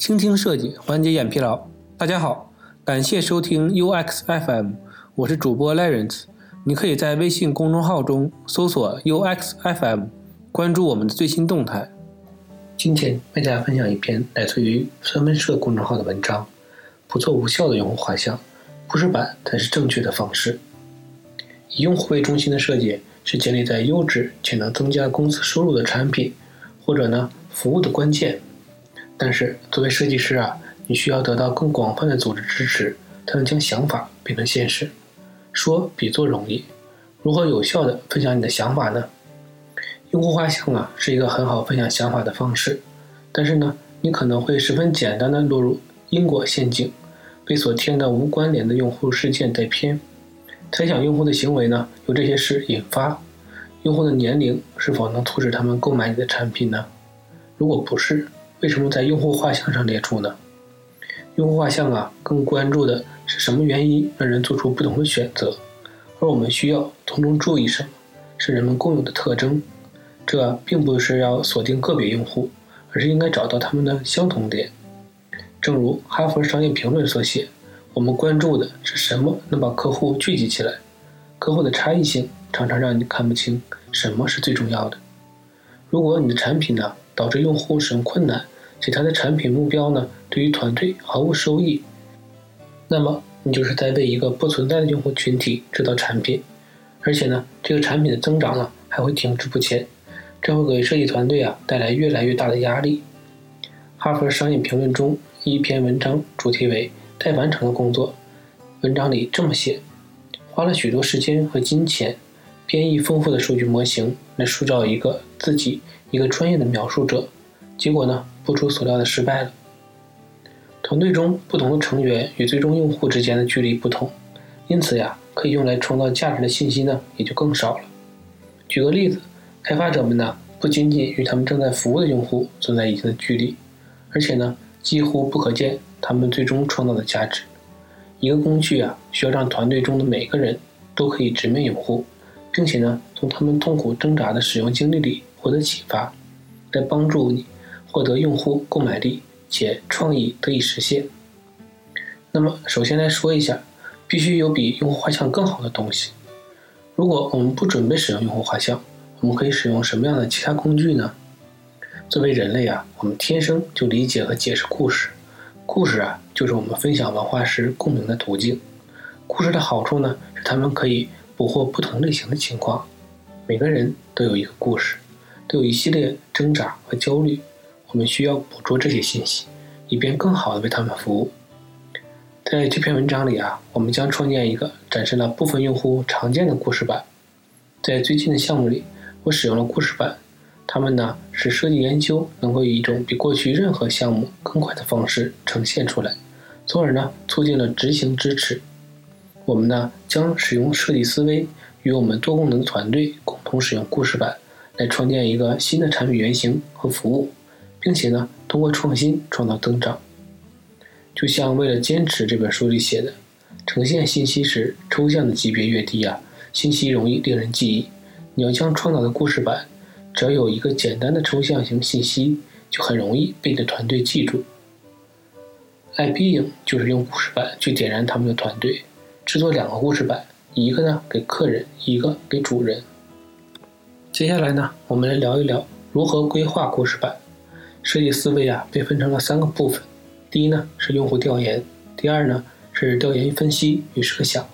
倾听设计，缓解眼疲劳。大家好，感谢收听 UX FM，我是主播 Lawrence。你可以在微信公众号中搜索 UX FM，关注我们的最新动态。今天为大家分享一篇来自于三文社公众号的文章：不做无效的用户画像，故事板才是正确的方式。以用户为中心的设计是建立在优质且能增加公司收入的产品或者呢服务的关键。但是作为设计师啊，你需要得到更广泛的组织支持，才能将想法变成现实。说比做容易，如何有效的分享你的想法呢？用户画像啊是一个很好分享想法的方式，但是呢，你可能会十分简单的落入因果陷阱，被所添的无关联的用户事件带偏。猜想用户的行为呢，由这些事引发。用户的年龄是否能促使他们购买你的产品呢？如果不是，为什么在用户画像上列出呢？用户画像啊，更关注的是什么原因让人做出不同的选择，而我们需要从中注意什么，是人们共有的特征。这并不是要锁定个别用户，而是应该找到他们的相同点。正如《哈佛商业评论》所写。我们关注的是什么能把客户聚集起来？客户的差异性常常让你看不清什么是最重要的。如果你的产品呢导致用户使用困难，且他的产品目标呢对于团队毫无收益，那么你就是在为一个不存在的用户群体制造产品，而且呢这个产品的增长呢还会停滞不前，这会给设计团队啊带来越来越大的压力。哈佛商业评论中一篇文章主题为。待完成的工作，文章里这么写：花了许多时间和金钱，编译丰富的数据模型来塑造一个自己一个专业的描述者，结果呢，不出所料的失败了。团队中不同的成员与最终用户之间的距离不同，因此呀，可以用来创造价值的信息呢，也就更少了。举个例子，开发者们呢，不仅仅与他们正在服务的用户存在一定的距离，而且呢，几乎不可见。他们最终创造的价值，一个工具啊，需要让团队中的每个人都可以直面用户，并且呢，从他们痛苦挣扎的使用经历里获得启发，来帮助你获得用户购买力且创意得以实现。那么，首先来说一下，必须有比用户画像更好的东西。如果我们不准备使用用户画像，我们可以使用什么样的其他工具呢？作为人类啊，我们天生就理解和解释故事。故事啊，就是我们分享文化时共鸣的途径。故事的好处呢，是他们可以捕获不同类型的情况。每个人都有一个故事，都有一系列挣扎和焦虑。我们需要捕捉这些信息，以便更好的为他们服务。在这篇文章里啊，我们将创建一个展示了部分用户常见的故事板。在最近的项目里，我使用了故事板。他们呢，使设计研究能够以一种比过去任何项目更快的方式呈现出来，从而呢，促进了执行支持。我们呢，将使用设计思维与我们多功能团队共同使用故事板，来创建一个新的产品原型和服务，并且呢，通过创新创造增长。就像为了坚持这本书里写的，呈现信息时抽象的级别越低啊，信息容易令人记忆。你要将创造的故事板。只要有一个简单的抽象型信息，就很容易被你的团队记住。爱必应就是用故事板去点燃他们的团队，制作两个故事板，一个呢给客人，一个给主人。接下来呢，我们来聊一聊如何规划故事板。设计思维啊，被分成了三个部分：第一呢是用户调研，第二呢是调研分析与设想，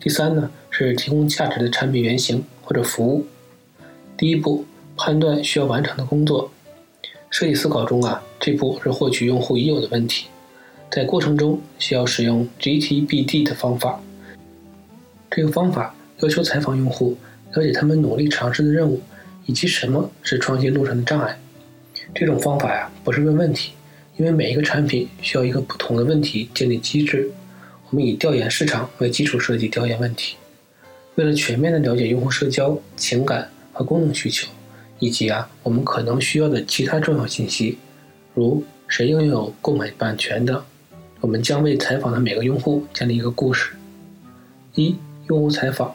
第三呢是提供价值的产品原型或者服务。第一步。判断需要完成的工作，设计思考中啊，这步是获取用户已有的问题，在过程中需要使用 GTBD 的方法。这个方法要求采访用户，了解他们努力尝试的任务，以及什么是创新路上的障碍。这种方法呀，不是问问题，因为每一个产品需要一个不同的问题建立机制。我们以调研市场为基础设计调研问题，为了全面的了解用户社交、情感和功能需求。以及啊，我们可能需要的其他重要信息，如谁拥有购买版权的，我们将为采访的每个用户建立一个故事。一、用户采访。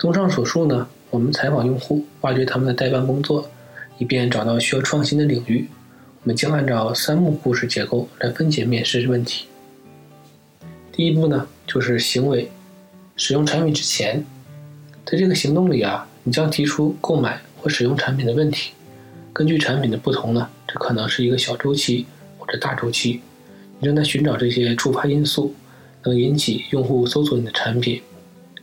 综上所述呢，我们采访用户，挖掘他们的代办工作，以便找到需要创新的领域。我们将按照三幕故事结构来分解面试问题。第一步呢，就是行为。使用产品之前，在这个行动里啊，你将提出购买或使用产品的问题。根据产品的不同呢，这可能是一个小周期或者大周期。你正在寻找这些触发因素，能引起用户搜索你的产品，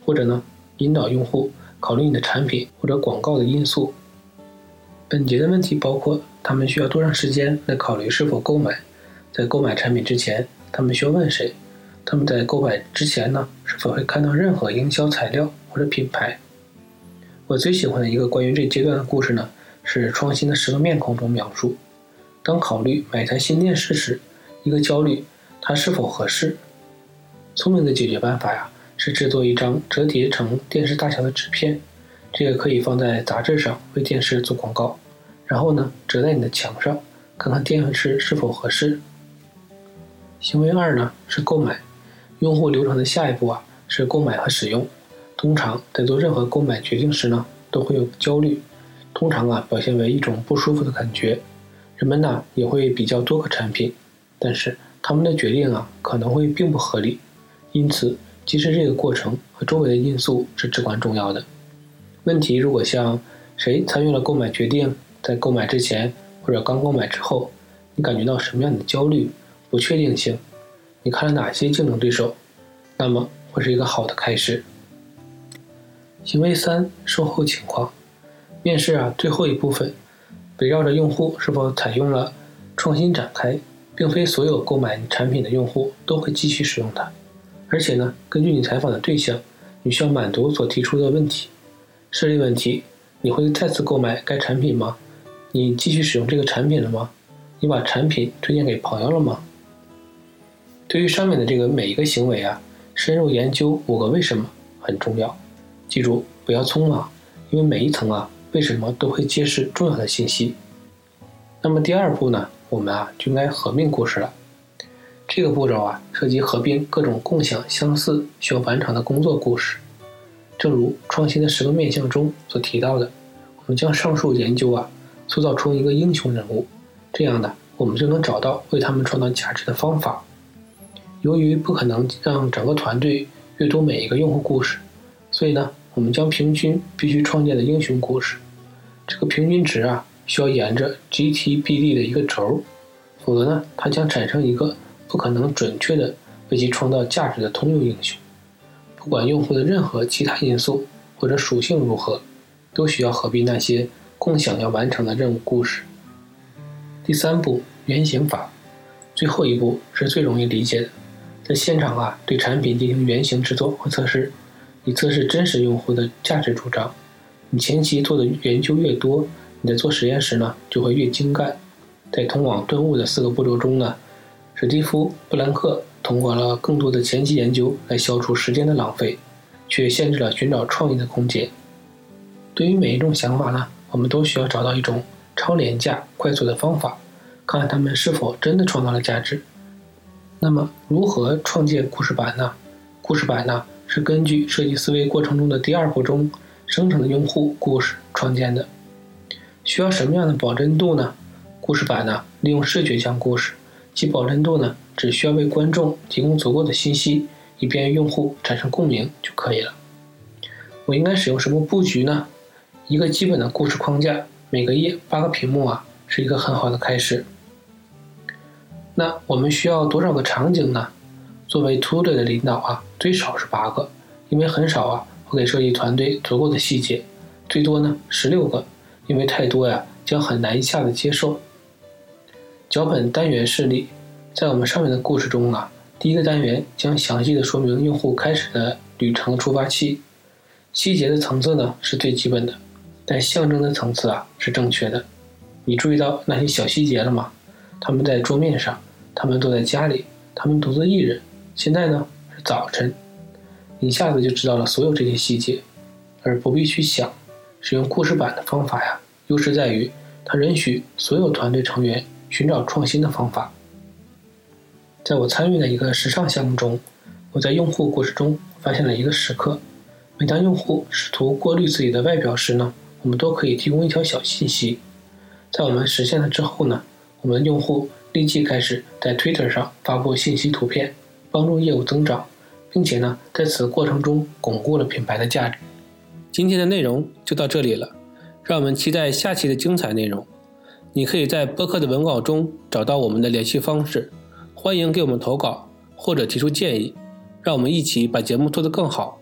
或者呢，引导用户考虑你的产品或者广告的因素。本节的问题包括：他们需要多长时间来考虑是否购买？在购买产品之前，他们需要问谁？他们在购买之前呢，是否会看到任何营销材料或者品牌？我最喜欢的一个关于这阶段的故事呢，是《创新的十个面孔》中描述：当考虑买台新电视时，一个焦虑，它是否合适？聪明的解决办法呀，是制作一张折叠成电视大小的纸片，这个可以放在杂志上为电视做广告，然后呢，折在你的墙上，看看电视是否合适。行为二呢，是购买。用户流程的下一步啊是购买和使用。通常在做任何购买决定时呢，都会有焦虑，通常啊表现为一种不舒服的感觉。人们呢也会比较多个产品，但是他们的决定啊可能会并不合理。因此，其实这个过程和周围的因素是至关重要的。问题如果像谁参与了购买决定，在购买之前或者刚购买之后，你感觉到什么样的焦虑、不确定性？你看了哪些竞争对手？那么会是一个好的开始。行为三：售后情况。面试啊，最后一部分围绕着用户是否采用了创新展开，并非所有购买产品的用户都会继续使用它。而且呢，根据你采访的对象，你需要满足所提出的问题。设立问题：你会再次购买该产品吗？你继续使用这个产品了吗？你把产品推荐给朋友了吗？对于上面的这个每一个行为啊，深入研究五个为什么很重要。记住，不要匆忙，因为每一层啊，为什么都会揭示重要的信息。那么第二步呢，我们啊就应该合并故事了。这个步骤啊，涉及合并各种共享、相似需要完成的工作故事。正如创新的十个面向中所提到的，我们将上述研究啊，塑造出一个英雄人物，这样的我们就能找到为他们创造价值的方法。由于不可能让整个团队阅读每一个用户故事，所以呢，我们将平均必须创建的英雄故事，这个平均值啊，需要沿着 GTBD 的一个轴，否则呢，它将产生一个不可能准确的为其创造价值的通用英雄。不管用户的任何其他因素或者属性如何，都需要合并那些共享要完成的任务故事。第三步，原型法，最后一步是最容易理解的。在现场啊，对产品进行原型制作和测试，以测试真实用户的价值主张。你前期做的研究越多，你在做实验时呢就会越精干。在通往顿悟的四个步骤中呢，史蒂夫·布兰克通过了更多的前期研究来消除时间的浪费，却限制了寻找创意的空间。对于每一种想法呢，我们都需要找到一种超廉价、快速的方法，看看他们是否真的创造了价值。那么，如何创建故事板呢？故事板呢是根据设计思维过程中的第二步中生成的用户故事创建的。需要什么样的保真度呢？故事板呢利用视觉讲故事，其保真度呢只需要为观众提供足够的信息，以便用户产生共鸣就可以了。我应该使用什么布局呢？一个基本的故事框架，每个页八个屏幕啊，是一个很好的开始。那我们需要多少个场景呢？作为突队的领导啊，最少是八个，因为很少啊会给设计团队足够的细节。最多呢十六个，因为太多呀将很难一下子接受。脚本单元示例，在我们上面的故事中啊，第一个单元将详细的说明用户开始的旅程出发器，细节的层次呢是最基本的，但象征的层次啊是正确的。你注意到那些小细节了吗？他们在桌面上。他们坐在家里，他们独自一人。现在呢是早晨，一下子就知道了所有这些细节，而不必去想。使用故事板的方法呀，优势在于它允许所有团队成员寻找创新的方法。在我参与的一个时尚项目中，我在用户故事中发现了一个时刻：每当用户试图过滤自己的外表时呢，我们都可以提供一条小信息。在我们实现了之后呢？我我们用户立即开始在 Twitter 上发布信息、图片，帮助业务增长，并且呢，在此过程中巩固了品牌的价值。今天的内容就到这里了，让我们期待下期的精彩内容。你可以在播客的文稿中找到我们的联系方式，欢迎给我们投稿或者提出建议，让我们一起把节目做得更好。